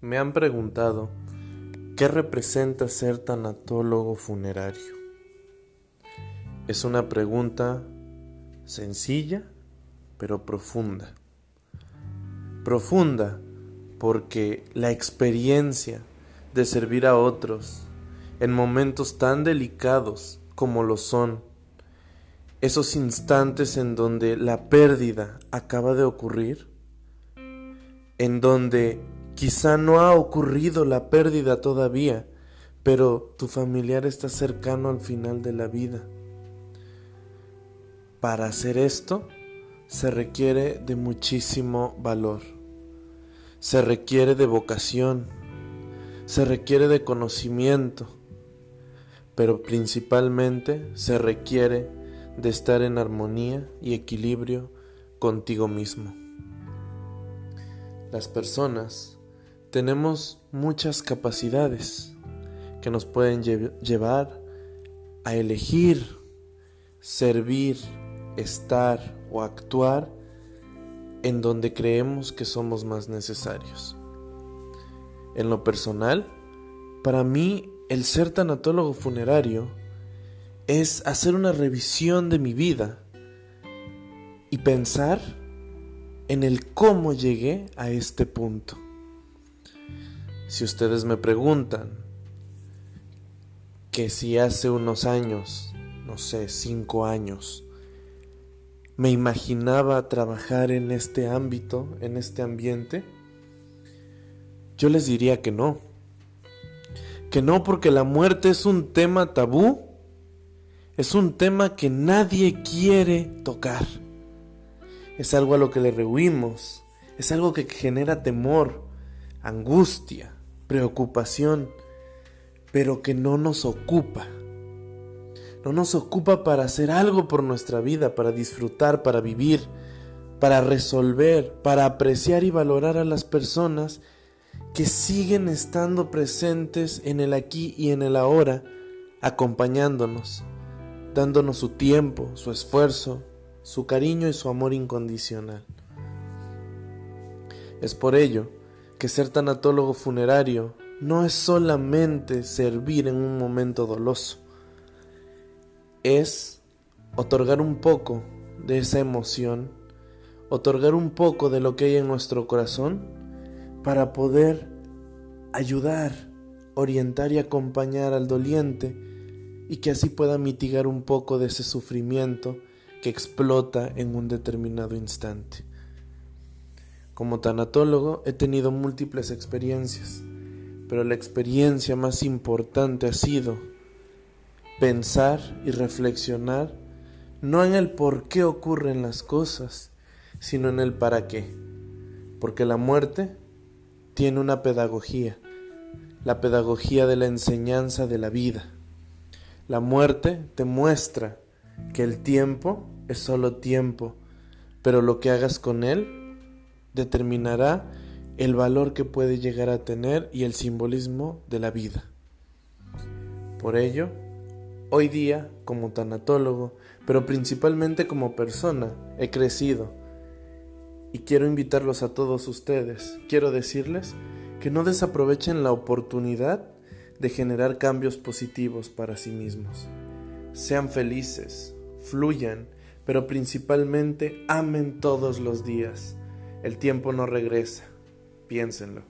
me han preguntado qué representa ser tanatólogo funerario. Es una pregunta sencilla pero profunda. Profunda porque la experiencia de servir a otros en momentos tan delicados como lo son esos instantes en donde la pérdida acaba de ocurrir, en donde quizá no ha ocurrido la pérdida todavía, pero tu familiar está cercano al final de la vida. Para hacer esto se requiere de muchísimo valor, se requiere de vocación, se requiere de conocimiento, pero principalmente se requiere de estar en armonía y equilibrio contigo mismo. Las personas tenemos muchas capacidades que nos pueden llevar a elegir, servir, estar o actuar en donde creemos que somos más necesarios. En lo personal, para mí el ser tanatólogo funerario es hacer una revisión de mi vida y pensar en el cómo llegué a este punto. Si ustedes me preguntan que si hace unos años, no sé, cinco años, me imaginaba trabajar en este ámbito, en este ambiente, yo les diría que no. Que no porque la muerte es un tema tabú es un tema que nadie quiere tocar. Es algo a lo que le rehuimos. Es algo que genera temor, angustia, preocupación, pero que no nos ocupa. No nos ocupa para hacer algo por nuestra vida, para disfrutar, para vivir, para resolver, para apreciar y valorar a las personas que siguen estando presentes en el aquí y en el ahora, acompañándonos dándonos su tiempo, su esfuerzo, su cariño y su amor incondicional. Es por ello que ser tanatólogo funerario no es solamente servir en un momento doloso, es otorgar un poco de esa emoción, otorgar un poco de lo que hay en nuestro corazón para poder ayudar, orientar y acompañar al doliente y que así pueda mitigar un poco de ese sufrimiento que explota en un determinado instante. Como tanatólogo he tenido múltiples experiencias, pero la experiencia más importante ha sido pensar y reflexionar no en el por qué ocurren las cosas, sino en el para qué. Porque la muerte tiene una pedagogía, la pedagogía de la enseñanza de la vida. La muerte te muestra que el tiempo es solo tiempo, pero lo que hagas con él determinará el valor que puede llegar a tener y el simbolismo de la vida. Por ello, hoy día, como tanatólogo, pero principalmente como persona, he crecido y quiero invitarlos a todos ustedes, quiero decirles que no desaprovechen la oportunidad de generar cambios positivos para sí mismos. Sean felices, fluyan, pero principalmente amen todos los días. El tiempo no regresa. Piénsenlo.